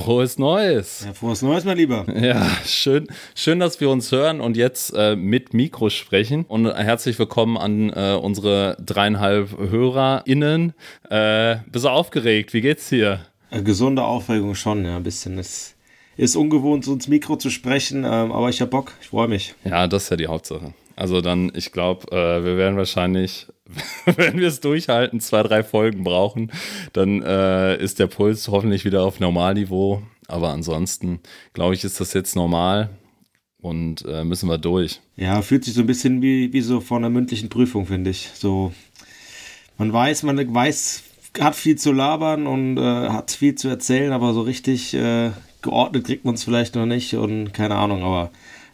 Frohes Neues. Ja, frohes Neues, mein Lieber. Ja, schön, schön, dass wir uns hören und jetzt äh, mit Mikro sprechen. Und herzlich willkommen an äh, unsere dreieinhalb HörerInnen. Äh, bist du aufgeregt? Wie geht's dir? Eine gesunde Aufregung schon, ja, ein bisschen. Es ist ungewohnt, so ins Mikro zu sprechen, ähm, aber ich hab Bock, ich freue mich. Ja, das ist ja die Hauptsache. Also dann, ich glaube, äh, wir werden wahrscheinlich, wenn wir es durchhalten, zwei, drei Folgen brauchen, dann äh, ist der Puls hoffentlich wieder auf Normalniveau. Aber ansonsten, glaube ich, ist das jetzt normal und äh, müssen wir durch. Ja, fühlt sich so ein bisschen wie, wie so vor einer mündlichen Prüfung, finde ich. So, man weiß, man weiß, hat viel zu labern und äh, hat viel zu erzählen, aber so richtig äh, geordnet kriegt man es vielleicht noch nicht und keine Ahnung, aber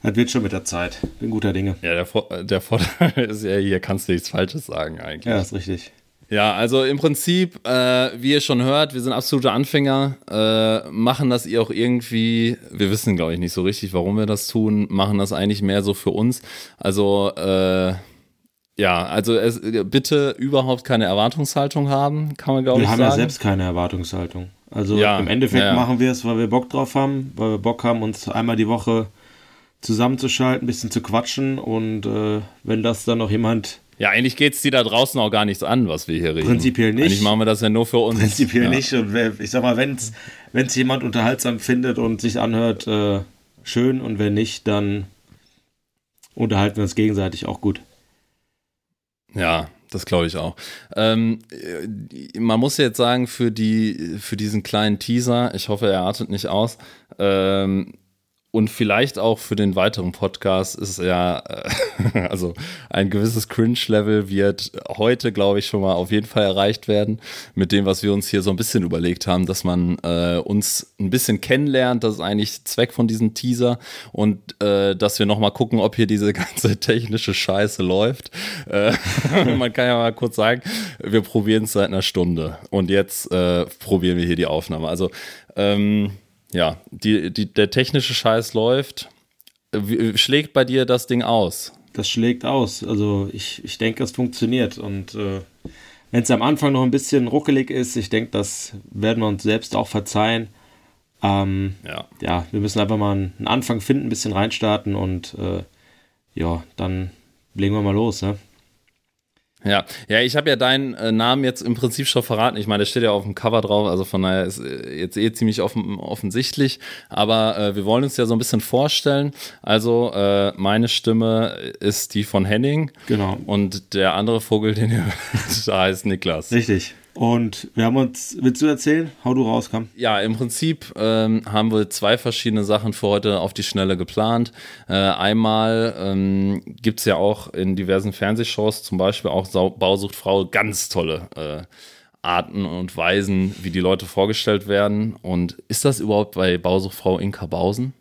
das wird schon mit der Zeit. Bin guter Dinge. Ja, der, Vor der Vorteil ist ja, hier kannst du nichts Falsches sagen eigentlich. Ja, ist richtig. Ja, also im Prinzip, äh, wie ihr schon hört, wir sind absolute Anfänger, äh, machen das ihr auch irgendwie, wir wissen glaube ich nicht so richtig, warum wir das tun, machen das eigentlich mehr so für uns. Also, äh, ja, also es, bitte überhaupt keine Erwartungshaltung haben, kann man glaube ich Wir sagen. haben ja selbst keine Erwartungshaltung. Also Ja, im Endeffekt ja. machen wir es, weil wir Bock drauf haben, weil wir Bock haben, uns einmal die Woche zusammenzuschalten, ein bisschen zu quatschen und äh, wenn das dann noch jemand Ja, eigentlich geht's die da draußen auch gar nichts an, was wir hier reden. Prinzipiell nicht. Eigentlich machen wir das ja nur für uns. prinzipiell ja. nicht und ich sag mal, wenn es jemand unterhaltsam findet und sich anhört, äh, schön und wenn nicht, dann unterhalten wir uns gegenseitig auch gut. Ja, das glaube ich auch. Ähm, äh, man muss jetzt sagen, für, die, für diesen kleinen Teaser, ich hoffe, er artet nicht aus, ähm, und vielleicht auch für den weiteren Podcast ist ja, äh, also ein gewisses Cringe-Level wird heute, glaube ich, schon mal auf jeden Fall erreicht werden, mit dem, was wir uns hier so ein bisschen überlegt haben, dass man äh, uns ein bisschen kennenlernt, das ist eigentlich Zweck von diesem Teaser und äh, dass wir nochmal gucken, ob hier diese ganze technische Scheiße läuft. Äh, man kann ja mal kurz sagen, wir probieren es seit einer Stunde und jetzt äh, probieren wir hier die Aufnahme. Also, ähm, ja, die, die, der technische Scheiß läuft. Schlägt bei dir das Ding aus? Das schlägt aus. Also ich, ich denke, es funktioniert. Und äh, wenn es am Anfang noch ein bisschen ruckelig ist, ich denke, das werden wir uns selbst auch verzeihen. Ähm, Ja. ja, wir müssen einfach mal einen einen Anfang finden, ein bisschen reinstarten und äh, ja, dann legen wir mal los. Ne? Ja, ja, ich habe ja deinen äh, Namen jetzt im Prinzip schon verraten. Ich meine, der steht ja auf dem Cover drauf, also von daher ist äh, jetzt eh ziemlich offen, offensichtlich. Aber äh, wir wollen uns ja so ein bisschen vorstellen. Also äh, meine Stimme ist die von Henning Genau. und der andere Vogel, den ihr hört, der heißt Niklas. Richtig. Und wir haben uns, willst du erzählen? Hau du raus, komm. Ja, im Prinzip ähm, haben wir zwei verschiedene Sachen für heute auf die Schnelle geplant. Äh, einmal ähm, gibt es ja auch in diversen Fernsehshows, zum Beispiel auch Sau Bausuchtfrau, ganz tolle äh, Arten und Weisen, wie die Leute vorgestellt werden. Und ist das überhaupt bei Bausuchtfrau Inka Bausen?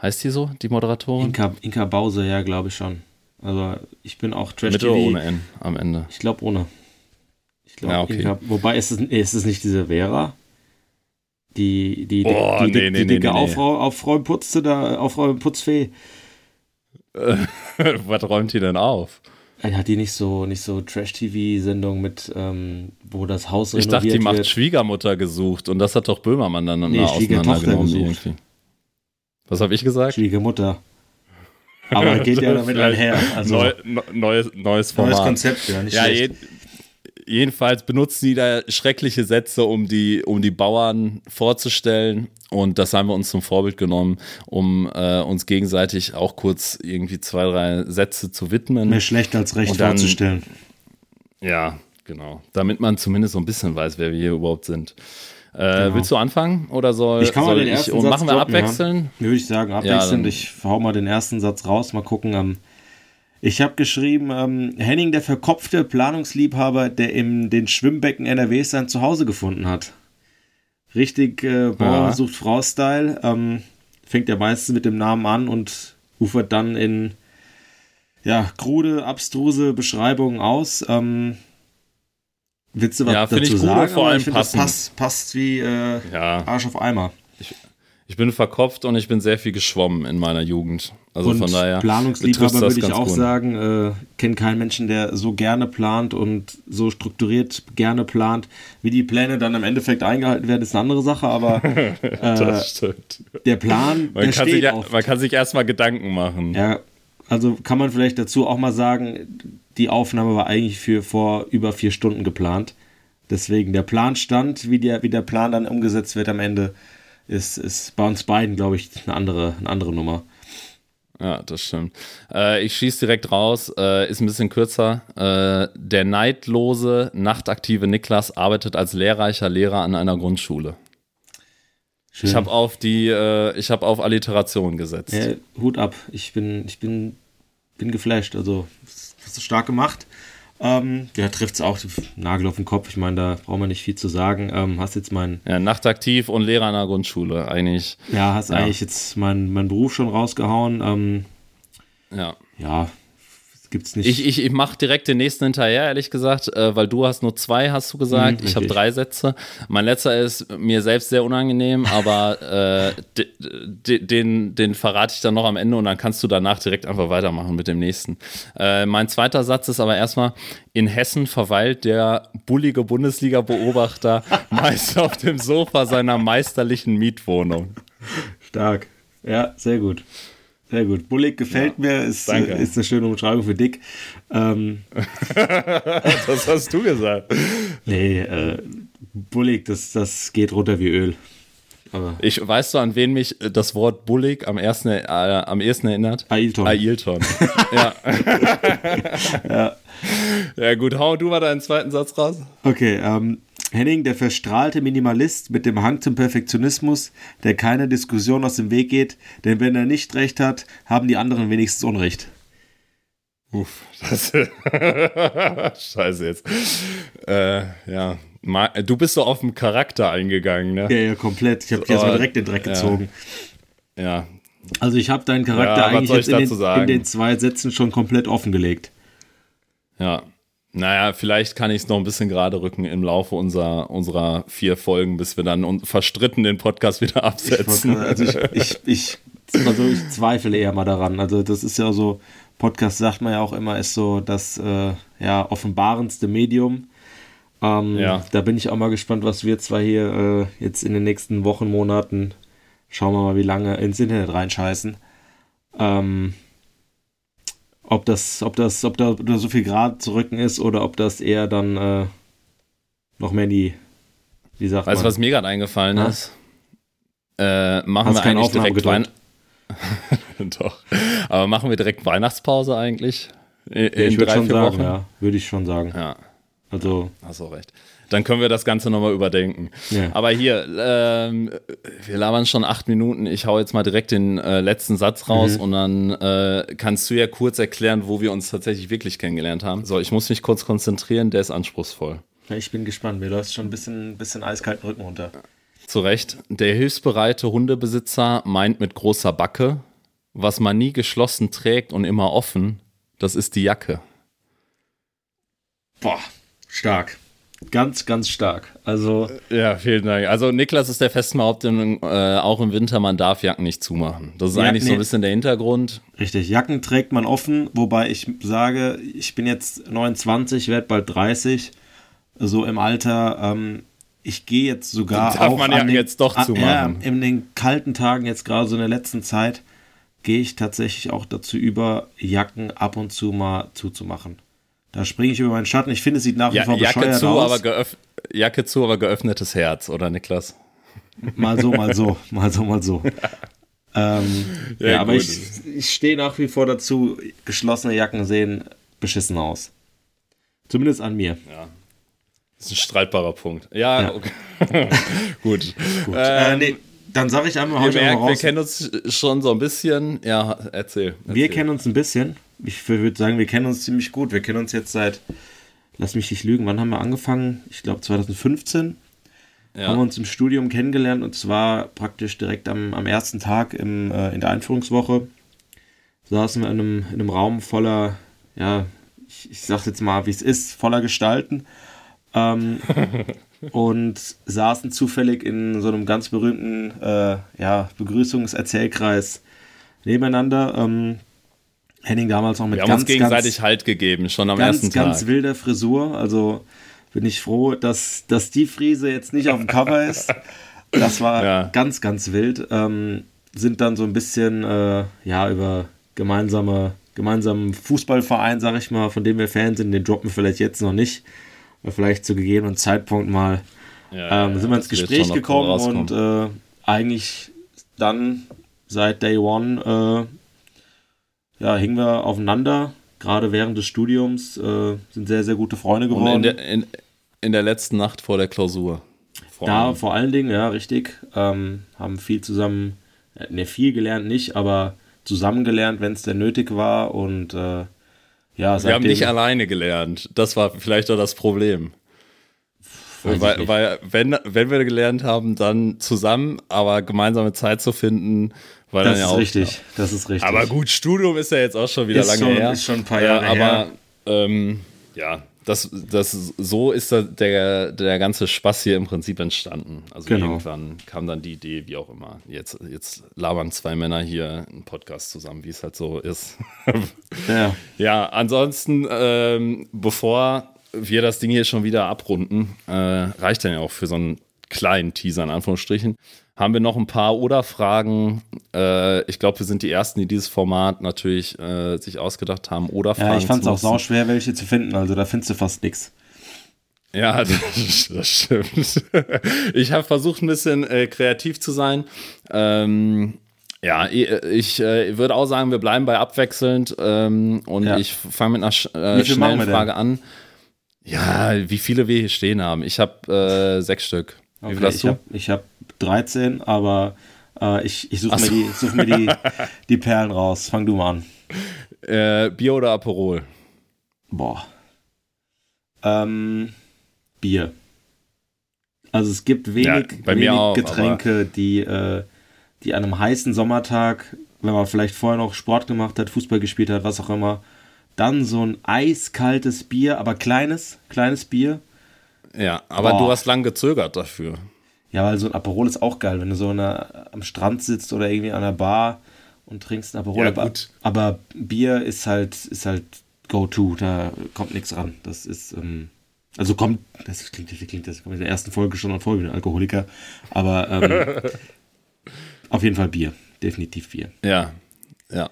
Heißt die so, die Moderatorin? Inka, Inka Bause, ja, glaube ich schon. Also ich bin auch Trash Mit TV. oder ohne N am Ende? Ich glaube ohne. Glaube, Ja, okay. Inka, wobei ist es, ist es nicht diese Vera? Die, die, Boah, die, die, nee, die, nee, die dicke nee, nee. Aufrau, Aufräumputzte da, Aufräumputzfee. Was räumt die denn auf? Äh, Hat die nicht so, nicht so Trash-TV-Sendung mit, ähm, wo das Haus Ich dachte, die macht wird? Schwiegermutter gesucht und das hat doch Böhmermann dann Nee, auseinandergenommen gesucht. irgendwie. Was habe ich gesagt? Schwiegermutter. Aber geht ja damit einher. Also, Neu, ne- neues, neues Format. neues Konzept, ja, nicht ja, schlecht. Je, jedenfalls benutzen die da schreckliche Sätze, um die, um die Bauern vorzustellen. Und das haben wir uns zum Vorbild genommen, um äh, uns gegenseitig auch kurz irgendwie zwei, drei Sätze zu widmen. Mehr schlecht als recht dann- vorzustellen. Ja, genau. Damit man zumindest so ein bisschen weiß, wer wir hier überhaupt sind. Äh, Genau. Willst du anfangen oder soll, Ich kann mal soll den ersten und Satz machen wir droppen, abwechseln? Würde ich sagen, abwechselnd. dann- ich hau mal den ersten Satz raus, mal gucken. Ich habe geschrieben, ähm, Henning, der verkopfte Planungsliebhaber, der in den Schwimmbecken NRWs sein Zuhause gefunden hat. Richtig äh, Bauer Ja. sucht Frau-Style. Ähm, fängt ja meistens mit dem Namen an und ufert dann in ja, krude, abstruse Beschreibungen aus. Ähm, willst du was Ja, dazu find ich sagen? vor allem ich finde, das passt, passt wie äh, Ja. Arsch auf Eimer. Ich bin verkopft und ich bin sehr viel geschwommen in meiner Jugend. Also und von daher. Planungsliebhaber würde ich auch gut. sagen, äh, kenne keinen Menschen, der so gerne plant und so strukturiert gerne plant. Wie die Pläne dann im Endeffekt eingehalten werden, ist eine andere Sache, aber äh, der Plan, man, der kann sich, man kann sich erstmal Gedanken machen. Ja, also kann man vielleicht dazu auch mal sagen, die Aufnahme war eigentlich für vor über vier Stunden geplant. Deswegen der Plan stand, wie der, wie der Plan dann umgesetzt wird am Ende, ist, ist bei uns beiden, glaube ich, eine andere, eine andere Nummer. Ja, das stimmt. Äh, ich schieße direkt raus, äh, ist ein bisschen kürzer. Äh, der neidlose, nachtaktive Niklas arbeitet als lehrreicher Lehrer an einer Grundschule. Schön. Ich habe auf die, äh, ich habe auf Alliteration gesetzt. Ja, Hut ab. Ich bin, ich bin, bin geflasht. Also, hast du stark gemacht. Ähm, ja, trifft es auch Nagel auf den Kopf. Ich meine, da brauchen wir nicht viel zu sagen. Ähm, hast jetzt mein. Ja, nachtaktiv und Lehrer an der Grundschule, eigentlich. Ja, hast ja. eigentlich jetzt meinen mein Beruf schon rausgehauen. Ähm, ja. Ja, gibt's nicht. Ich, ich, ich mache direkt den nächsten hinterher, ehrlich gesagt, äh, weil du hast nur zwei, hast du gesagt. Mhm, ich habe drei Sätze. Mein letzter ist mir selbst sehr unangenehm, aber äh, den, den verrate ich dann noch am Ende und dann kannst du danach direkt einfach weitermachen mit dem nächsten. Äh, mein zweiter Satz ist aber erstmal, in Hessen verweilt der bullige Bundesliga-Beobachter meist auf dem Sofa seiner meisterlichen Mietwohnung. Stark. Ja, sehr gut. Sehr gut. Bullig gefällt ja, mir, ist, ist eine schöne Umschreibung für Dick. Ähm, das hast du gesagt. Nee, äh, Bullig, das, das geht runter wie Öl. Aber ich weißt du, an wen mich das Wort bullig am ersten äh, am ehesten erinnert? Ailton. Ailton. ja. ja. Ja, gut, hau du mal deinen zweiten Satz raus. Okay, ähm, Henning, der verstrahlte Minimalist mit dem Hang zum Perfektionismus, der keine Diskussion aus dem Weg geht, denn wenn er nicht recht hat, haben die anderen wenigstens Unrecht. Uff, das. Scheiße jetzt. Äh, ja. Du bist so auf den Charakter eingegangen, ne? Ja, ja, komplett. Ich habe dich erstmal direkt den Dreck ja. gezogen. Ja. Also, ich habe deinen Charakter ja, eigentlich in den, in den zwei Sätzen schon komplett offengelegt. Ja, naja, vielleicht kann ich es noch ein bisschen gerade rücken im Laufe unserer, unserer vier Folgen, bis wir dann verstritten den Podcast wieder absetzen. Ich, also ich, ich, ich, also ich zweifle eher mal daran. Also das ist ja so, Podcast sagt man ja auch immer, ist so das äh, ja, offenbarendste Medium. Ähm, ja. Da bin ich auch mal gespannt, was wir zwar hier äh, jetzt in den nächsten Wochen, Monaten, schauen wir mal, wie lange ins Internet reinscheißen. Ähm, ob das, ob das, ob da, so viel Grad zu rücken ist oder ob das eher dann äh, noch mehr in die, wie sagt Weißt du, was mir gerade eingefallen ha? ist? Äh, machen Hast wir eigentlich direkt Wein Doch. Aber machen wir direkt Weihnachtspause eigentlich? In, ja, ich würde schon sagen, Wochen? ja. Würde ich schon sagen. Ja. Also. Hast du recht dann können wir das Ganze nochmal überdenken. Ja. Aber hier, ähm, wir labern schon acht Minuten. Ich hau jetzt mal direkt den äh, letzten Satz raus mhm. und dann äh, kannst du ja kurz erklären, wo wir uns tatsächlich wirklich kennengelernt haben. So, ich muss mich kurz konzentrieren, der ist anspruchsvoll. Ich bin gespannt. Mir läuft schon ein bisschen, bisschen eiskalten Rücken runter. Zu Recht. Der hilfsbereite Hundebesitzer meint mit großer Backe, was man nie geschlossen trägt und immer offen, das ist die Jacke. Boah, stark. Ganz, ganz stark. Also ja, vielen Dank. Also Niklas ist der festen Behauptung, äh, auch im Winter, man darf Jacken nicht zumachen. Das ist ja, eigentlich so ein bisschen der Hintergrund. Richtig, Jacken trägt man offen, wobei ich sage, ich bin jetzt 29, werde bald 30, so im Alter. Ähm, ich gehe jetzt sogar darf auch man Jacken den, jetzt doch zumachen. Ja, in den kalten Tagen jetzt gerade so in der letzten Zeit gehe ich tatsächlich auch dazu über, Jacken ab und zu mal zuzumachen. Da springe ich über meinen Schatten. Ich finde, es sieht nach wie ja, vor Jacke bescheuert zu, aus. Aber Jacke zu, aber geöffnetes Herz, oder Niklas? Mal so, mal so, mal so, mal so. ähm, ja, ja aber ich, ich stehe nach wie vor dazu, geschlossene Jacken sehen beschissen aus. Zumindest an mir. Ja. Das ist ein streitbarer Punkt. Ja, ja. Okay. gut. gut. Ähm, äh, nee, dann sage ich einmal, wir, merken, wir kennen uns schon so ein bisschen. Ja, erzähl. erzähl. Wir kennen uns ein bisschen ich würde sagen, wir kennen uns ziemlich gut. Wir kennen uns jetzt seit, lass mich nicht lügen, wann haben wir angefangen? Ich glaube 2015. Ja. Haben wir uns im Studium kennengelernt und zwar praktisch direkt am, am ersten Tag im, äh, in der Einführungswoche. Saßen wir in einem, in einem Raum voller, ja, ich, ich sag's jetzt mal, wie es ist, voller Gestalten. Ähm, und saßen zufällig in so einem ganz berühmten äh, ja, Begrüßungserzählkreis nebeneinander. Ähm, Henning damals noch mit Wir haben ganz, uns gegenseitig ganz, Halt gegeben, schon am ganz, ersten Tag. ganz wilder Frisur. Also bin ich froh, dass, dass die Frise jetzt nicht auf dem Cover ist. Das war Ja. ganz, ganz wild. Ähm, sind dann so ein bisschen äh, ja über gemeinsame, gemeinsamen Fußballverein, sag ich mal, von dem wir Fan sind. Den droppen wir vielleicht jetzt noch nicht. Aber vielleicht zu gegebenen Zeitpunkt mal Ja, ähm, sind wir ins Gespräch gekommen und äh, eigentlich dann seit Day One äh, ja, hingen wir aufeinander. Gerade während des Studiums äh, sind sehr, sehr gute Freunde geworden. Und in der, in, in der letzten Nacht vor der Klausur. Vor Da allem. vor allen Dingen, ja, richtig. Ähm, haben viel zusammen, äh, ne, viel gelernt nicht, aber zusammen gelernt, wenn es denn nötig war. Und äh, ja, Wir haben nicht alleine gelernt. Das war vielleicht auch das Problem. Weil, weil wenn, wenn wir gelernt haben, dann zusammen, aber gemeinsame Zeit zu finden, war das ja ist auch. richtig, das ist richtig. Aber gut, Studium ist ja jetzt auch schon wieder Ist lange schon- her. ist schon ein paar Ja, Jahre aber, her. Ähm, ja, das, das, so ist der, der ganze Spaß hier im Prinzip entstanden. Also Genau. irgendwann kam dann die Idee, wie auch immer. Jetzt, jetzt labern zwei Männer hier einen Podcast zusammen, wie es halt so ist. ja, Ja, ansonsten, ähm, bevor wir das Ding hier schon wieder abrunden, äh, reicht dann ja auch für so einen kleinen Teaser in Anführungsstrichen, haben wir noch ein paar Oder-Fragen. Äh, ich glaube, wir sind die Ersten, die dieses Format natürlich äh, sich ausgedacht haben. Oder-Fragen. ja, ich fand es auch nutzen. sauschwer, welche zu finden. Also da findest du fast nichts. Ja, das, das stimmt. Ich habe versucht, ein bisschen äh, kreativ zu sein. Ähm, ja, ich, äh, würde auch sagen, wir bleiben bei abwechselnd ähm, und Ja. ich fange mit einer äh, schnellen? Frage an. Ja, wie viele wir hier stehen haben. Ich habe äh, sechs Stück. Wie viel hast du? habe ich hab 13, aber äh, ich, ich suche mir, die, such mir die, die Perlen raus. Fang du mal an. Äh, Bier oder Aperol? Boah. Ähm, Bier. Also es gibt wenig, Ja, wenig auch, Getränke, die, äh, die an einem heißen Sommertag, wenn man vielleicht vorher noch Sport gemacht hat, Fußball gespielt hat, was auch immer, dann so ein eiskaltes Bier, aber kleines, kleines Bier. Ja, aber Boah. du hast lang gezögert dafür. Ja, weil so ein Aperol ist auch geil, wenn du so in einer, am Strand sitzt oder irgendwie an der Bar und trinkst ein Aperol. Ja, aber, gut. aber Bier ist halt, ist halt Go-To, da kommt nichts ran. Das ist, ähm, also kommt, das klingt, das klingt, das kommt in der ersten Folge schon an ein Alkoholiker, aber ähm, auf jeden Fall Bier, definitiv Bier. Ja, ja.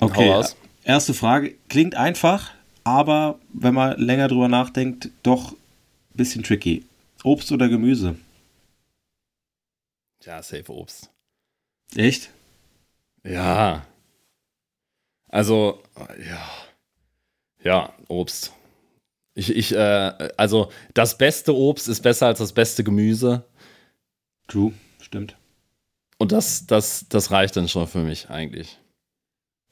Okay, erste Frage, klingt einfach, aber wenn man länger drüber nachdenkt, doch ein bisschen tricky. Obst oder Gemüse? Ja, safe Obst. Echt? Ja. Also, ja. Ja, Obst. Ich, ich, äh, also das beste Obst ist besser als das beste Gemüse. True, stimmt. Und das, das, das reicht dann schon für mich eigentlich.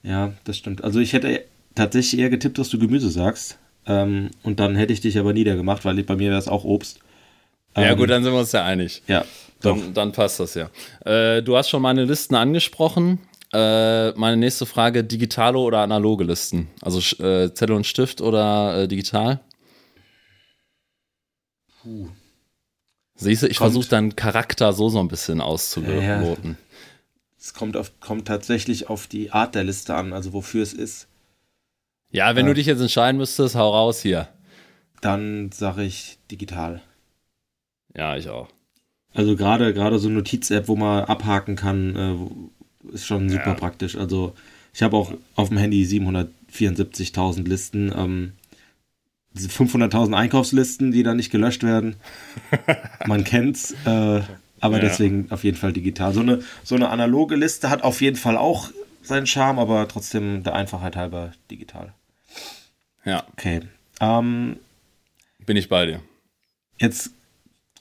Ja, das stimmt. Also ich hätte tatsächlich eher getippt, dass du Gemüse sagst. Ähm, und dann hätte ich dich aber niedergemacht, weil bei mir wäre es auch Obst. ja, Ähm, gut, dann sind wir uns ja einig. Ja. Dann, dann passt das ja. Äh, du hast schon meine Listen angesprochen. Äh, meine nächste Frage: digitale oder analoge Listen? Also äh, Zettel und Stift oder äh, digital? Puh. Siehst du, ich versuche deinen Charakter so so ein bisschen auszuloten. Es kommt, auf, kommt tatsächlich auf die Art der Liste an, also wofür es ist. Ja, wenn Ja. du dich jetzt entscheiden müsstest, hau raus hier. Dann sage ich digital. Ja, ich auch. Also gerade gerade so eine Notiz-App, wo man abhaken kann, äh, ist schon super Ja. praktisch. Also ich habe auch auf dem Handy 774.000 Listen. Ähm, diese 500.000 Einkaufslisten, die dann nicht gelöscht werden. Man kennt's. Äh, aber Ja. deswegen auf jeden Fall digital. So eine, so eine analoge Liste hat auf jeden Fall auch seinen Charme, aber trotzdem der Einfachheit halber digital. Ja, Okay. Ähm, bin ich bei dir. Jetzt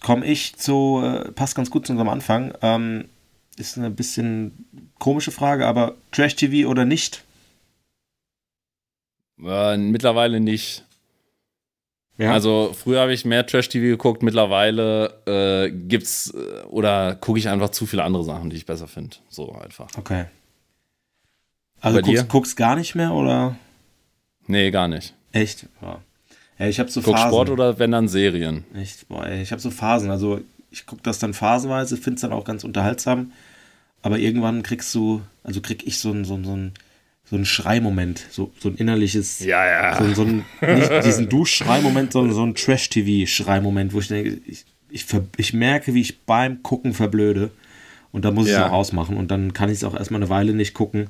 komme ich zu, äh, passt ganz gut zu unserem Anfang. Ähm, ist eine bisschen komische Frage, aber Trash-TV oder nicht? Äh, mittlerweile nicht. Ja. Also früher habe ich mehr Trash-TV geguckt, mittlerweile äh, gibt's äh, oder gucke ich einfach zu viele andere Sachen, die ich besser finde. So einfach. Okay. Also guckst, guckst gar nicht mehr oder? Nee, gar nicht. Echt? Ja. Ja, ich habe so Guck Phasen. Sport oder wenn dann Serien? Ich, boah, ich habe so Phasen. Also ich gucke das dann phasenweise, finde es dann auch ganz unterhaltsam. Aber irgendwann kriegst du, also krieg ich so ein, so ein, so ein, so ein Schreimoment, so, so ein innerliches, Ja, ja. so, so ein, nicht diesen Duschschreimoment, sondern so ein Trash-TV-Schreimoment, wo ich denke, ich, ich, ich merke, wie ich beim Gucken verblöde. Und dann muss ich es Ja. auch ausmachen. Und dann kann ich es auch erstmal eine Weile nicht gucken.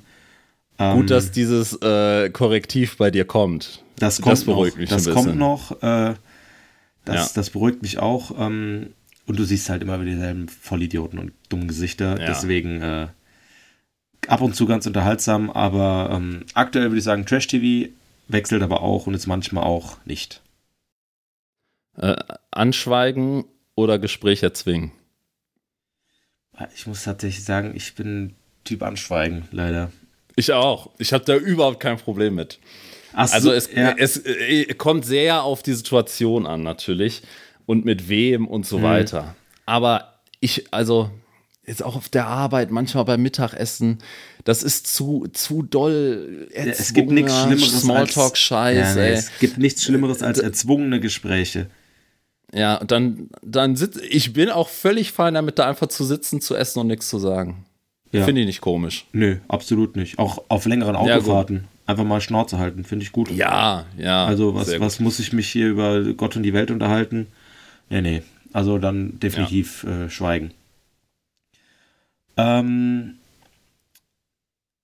Ähm, Gut, dass dieses äh, Korrektiv bei dir kommt. Das kommt beruhigt noch. mich das ein kommt noch. Äh, das, Ja. das beruhigt mich auch. Ähm, und du siehst halt immer wieder dieselben Vollidioten und dummen Gesichter. Ja. Deswegen äh, ab und zu ganz unterhaltsam. Aber ähm, aktuell würde ich sagen, Trash-TV wechselt aber auch und ist manchmal auch nicht. Äh, anschweigen oder Gespräch erzwingen? Ich muss tatsächlich sagen, ich bin Typ Anschweigen, leider. Ich auch. Ich habe da überhaupt kein Problem mit. Ach so, Also es, ja, es äh, kommt sehr auf die Situation an natürlich und mit wem und Mhm. so weiter. Aber ich, also jetzt auch auf der Arbeit, manchmal beim Mittagessen, das ist zu, zu doll. ja, es gibt nichts Schlimmeres Smalltalk-Scheiß, als, ja, nee, es gibt nichts Schlimmeres als erzwungene Gespräche. Ja, und dann, dann sitz, ich bin auch völlig fein damit, da einfach zu sitzen, zu essen und nichts zu sagen. Ja. Finde ich nicht komisch. Nö, absolut nicht. Auch auf längeren Ja. Autofahrten. Einfach mal Schnauze halten, finde ich gut. Ja, ja. Also was, was muss ich mich hier über Gott und die Welt unterhalten? Nee, nee. Also dann definitiv äh, schweigen. Ähm,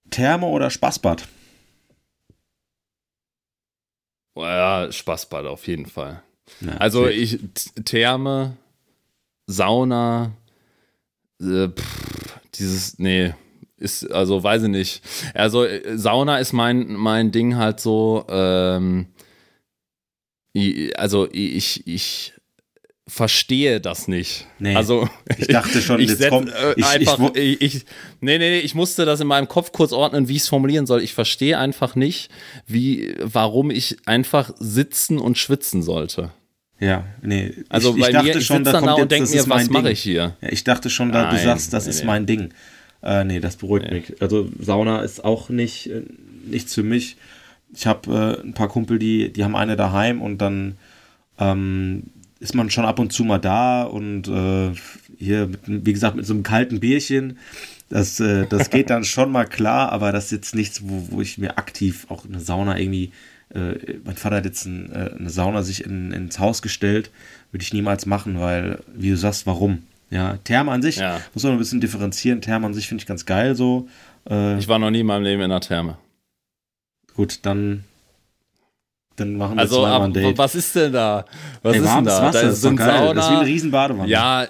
Therme oder Spaßbad? Ja, Spaßbad auf jeden Fall. Ja, Also ich, Therme, Sauna, äh, pff, dieses, nee, ist, also weiß ich nicht. Also äh, Sauna ist mein, mein Ding halt so, ähm, also ich, ich verstehe das nicht. Nee, also ich dachte schon, ich jetzt kommt- äh, ich- einfach, ich, ich, nee, nee, nee, ich musste das in meinem Kopf kurz ordnen, wie ich es formulieren soll. Ich verstehe einfach nicht, wie, warum ich einfach sitzen und schwitzen sollte. Ja, nee. Also ich, ich dachte mir, schon, da kommt da jetzt, das mir, ist mein was mache ich hier? Ja, ich dachte schon, da, du Nein, sagst, das nee, ist mein Ding. Äh, nee, das beruhigt Nee. mich. Also Sauna ist auch nicht äh, nichts für mich. Ich habe äh, ein paar Kumpel, die, die haben eine daheim und dann ähm, ist man schon ab und zu mal da und äh, hier, mit, wie gesagt, mit so einem kalten Bierchen. Das, äh, das geht dann schon mal klar, aber das ist jetzt nichts, wo, wo ich mir aktiv auch eine Sauna irgendwie. Äh, mein Vater hat jetzt ein, äh, eine Sauna sich in, ins Haus gestellt. Würde ich niemals machen, weil, wie du sagst, warum? Ja, Therme an sich Ja. muss man ein bisschen differenzieren. Therme an sich finde ich ganz geil so. Äh, Ich war noch nie in meinem Leben in der Therme. gut, dann, dann machen wir Also, zweimal ab, ein Date. was ist denn da? Was Ey, ist denn da? Wasser, da ist doch sind geil. Das ist wie eine Sauna. riesen Badewanne. Ja,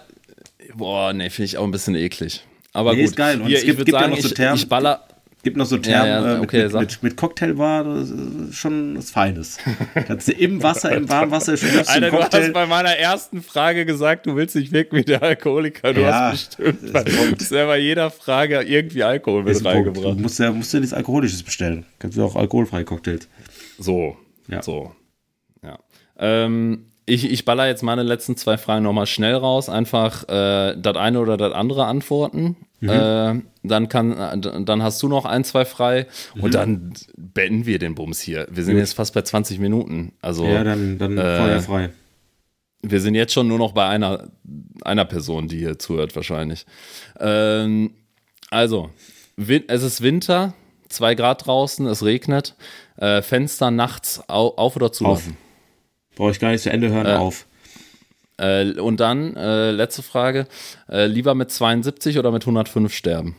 boah, nee, finde ich auch ein bisschen eklig. Aber Nee, gut. ist geil. Und Hier, es ich gibt- gibt ja sagen, noch so ich, Thermen- ich baller. Gibt noch so Thermen Ja, ja, äh, mit, okay, mit, mit, mit Cocktailbar, das ist schon was Feines. Kannst du im Wasser, im warmen Wasser du Alter, du hast Cocktail. bei meiner ersten Frage gesagt, du willst nicht wirken wie der Alkoholiker. Du Ja, hast bestimmt das bei, ja bei jeder Frage irgendwie Alkohol mit Punkt. Du reingebracht. musst ja, musst ja nichts Alkoholisches bestellen. Kannst du auch alkoholfreie Cocktails. So, Ja. so. Ja. Ähm, ich, ich baller jetzt meine letzten zwei Fragen nochmal schnell raus. Einfach äh, das eine oder das andere antworten. Mhm. Äh, dann, kann, äh, dann hast du noch ein, zwei frei. Mhm. Und dann beenden wir den Bums hier. Wir sind jetzt fast bei 20 Minuten. Also Ja, dann, dann äh, feuerfrei. wir sind jetzt schon nur noch bei einer, einer Person, die hier zuhört, wahrscheinlich. Ähm, also, es ist Winter, zwei Grad draußen, es regnet. Äh, Fenster nachts au auf oder zu? Auf. Brauche ich gar nicht zu Ende hören, Äh, auf. Äh, und dann, äh, letzte Frage: Lieber mit 72 oder mit 105 sterben?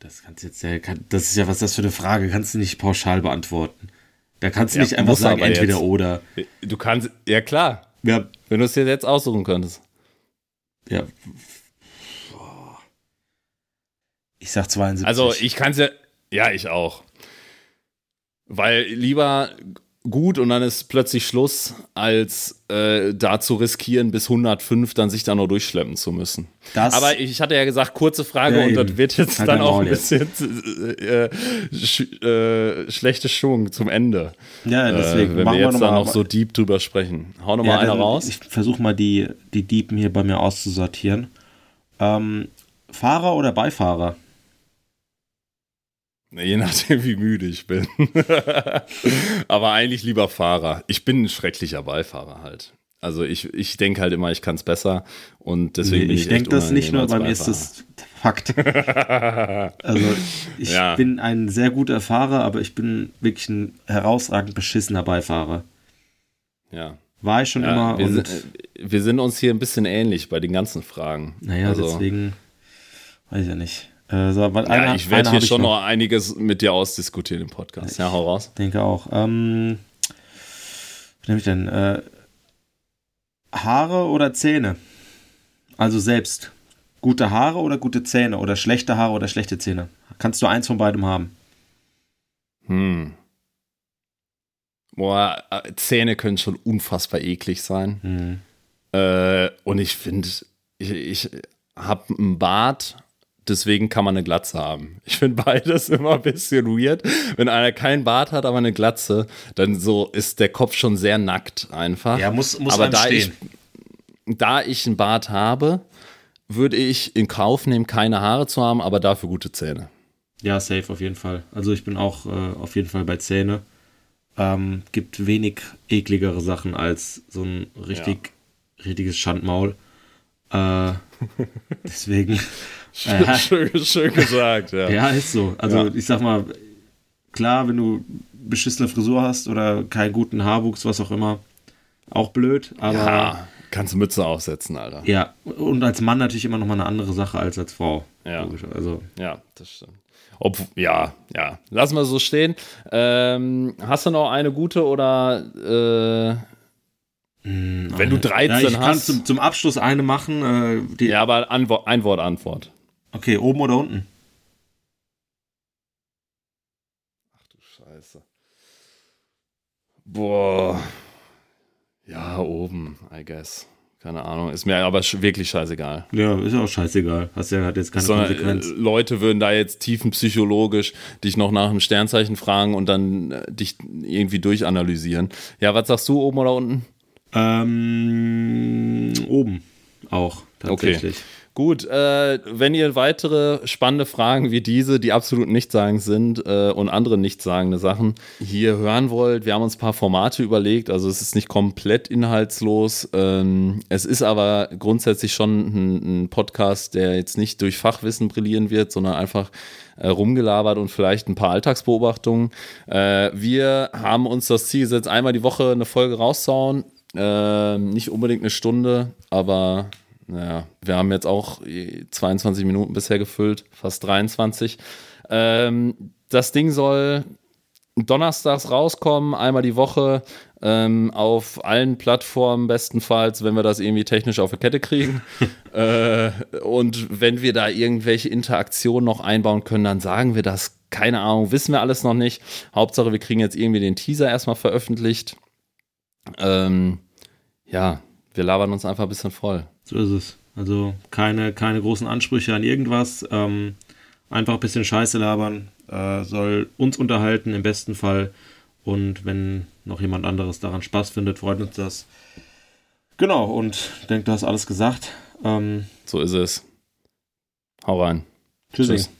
Das kannst du jetzt ja, kann, das ist ja, was das für eine Frage, kannst du nicht pauschal beantworten. Da kannst du Ja, nicht einfach sagen, entweder jetzt. oder. Du kannst, ja klar, Ja, wenn du es dir jetzt aussuchen könntest. ja. Ich sag 72. Also, ich kann es ja, ja, ich auch. Weil lieber gut und dann ist plötzlich Schluss, als äh, da zu riskieren, bis 105 dann sich da noch durchschleppen zu müssen. das, Aber ich hatte ja gesagt, kurze Frage Ja, und das wird jetzt Halt dann auch ein bisschen äh, sch äh, schlechte Schwung zum Ende. ja, deswegen äh, wenn machen wir jetzt noch da noch so deep drüber sprechen. Hau noch Ja, mal einer raus. Ich versuche mal die, die Diepen hier bei mir auszusortieren. Ähm, Fahrer oder Beifahrer? Je nachdem, wie müde ich bin. Aber eigentlich lieber Fahrer. Ich bin ein schrecklicher Beifahrer halt. Also ich, ich denke halt immer, ich kann es besser und deswegen nee, bin ich. Ich denke das nicht nur, bei mir ist das Fakt. also ich ja. bin ein sehr guter Fahrer, aber ich bin wirklich ein herausragend beschissener Beifahrer. Ja. War ich schon ja, immer. Wir, sind, äh, wir sind uns hier ein bisschen ähnlich bei den ganzen Fragen. Naja, also, deswegen weiß ich ja nicht. Äh, so, ja, einer, ich werde hier schon noch. noch einiges mit dir ausdiskutieren im Podcast. Ja, hau raus. denke auch. Ähm, was nehme ich denn? Äh, Haare oder Zähne? Also selbst. Gute Haare oder gute Zähne? Oder schlechte Haare oder schlechte Zähne? Kannst du eins von beidem haben? Hm. Boah, äh, Zähne können schon unfassbar eklig sein. Hm. Äh, und ich finde, ich, ich habe einen Bart, deswegen kann man eine Glatze haben. Ich finde beides immer ein bisschen weird. Wenn einer keinen Bart hat, aber eine Glatze, dann so ist der Kopf schon sehr nackt einfach. Ja, muss, muss aber da stehen. ich, da ich einen Bart habe, würde ich in Kauf nehmen, keine Haare zu haben, aber dafür gute Zähne. Ja, safe auf jeden Fall. Also ich bin auch äh, auf jeden Fall bei Zähne. Ähm, gibt wenig ekligere Sachen als so ein richtig, ja. richtiges Schandmaul. Äh, deswegen Schön, schön, gesagt, ja. Ja, ist so. Also ja. ich sag mal, klar, wenn du beschissene Frisur hast oder keinen guten Haarwuchs, was auch immer, auch blöd, aber. Ja, kannst du Mütze aufsetzen, Alter. Ja, und als Mann natürlich immer noch mal eine andere Sache als als Frau. Ja. Also. Ja, das stimmt. Ob, ja, ja. Lassen wir so stehen. Ähm, hast du noch eine gute oder äh, hm, wenn du 13 ja, ich hast? Ich kann zum, zum Abschluss eine machen. Äh, ja, aber Antwort, ein Wort Antwort. Okay, oben oder unten? Ach du Scheiße. Boah. Ja, oben, I guess. Keine Ahnung. Ist mir aber wirklich scheißegal. Ja, ist auch scheißegal. Hast ja hat jetzt keine Sondern, Konsequenz. Äh, Leute würden da jetzt tiefenpsychologisch dich noch nach einem Sternzeichen fragen und dann äh, dich irgendwie durchanalysieren. Ja, was sagst du, oben oder unten? Ähm, oben auch, tatsächlich. Okay. Gut, äh, wenn ihr weitere spannende Fragen wie diese, die absolut nichtssagend sind äh, und andere nichtssagende Sachen hier hören wollt, wir haben uns ein paar Formate überlegt. Also es ist nicht komplett inhaltslos. Ähm, es ist aber grundsätzlich schon ein, ein, Podcast, der jetzt nicht durch Fachwissen brillieren wird, sondern einfach äh, rumgelabert und vielleicht ein paar Alltagsbeobachtungen. Äh, wir haben uns das Ziel gesetzt, einmal die Woche eine Folge rauszuhauen. Äh, nicht unbedingt eine Stunde, aber naja, wir haben jetzt auch 22 Minuten bisher gefüllt, fast 23. Ähm, das Ding soll donnerstags rauskommen, einmal die Woche, ähm, auf allen Plattformen bestenfalls, wenn wir das irgendwie technisch auf die Kette kriegen. äh, und wenn wir da irgendwelche Interaktionen noch einbauen können, dann sagen wir das. Keine Ahnung, wissen wir alles noch nicht. Hauptsache, wir kriegen jetzt irgendwie den Teaser erstmal veröffentlicht. Ähm, ja, wir labern uns einfach ein bisschen voll. So ist es. Also keine, keine großen Ansprüche an irgendwas. Ähm, einfach ein bisschen Scheiße labern. Äh, soll uns unterhalten im besten Fall. Und wenn noch jemand anderes daran Spaß findet, freut uns das. Genau, und ich denke, du hast alles gesagt. Ähm, so ist es. Hau rein. Tschüssi. Tschüss.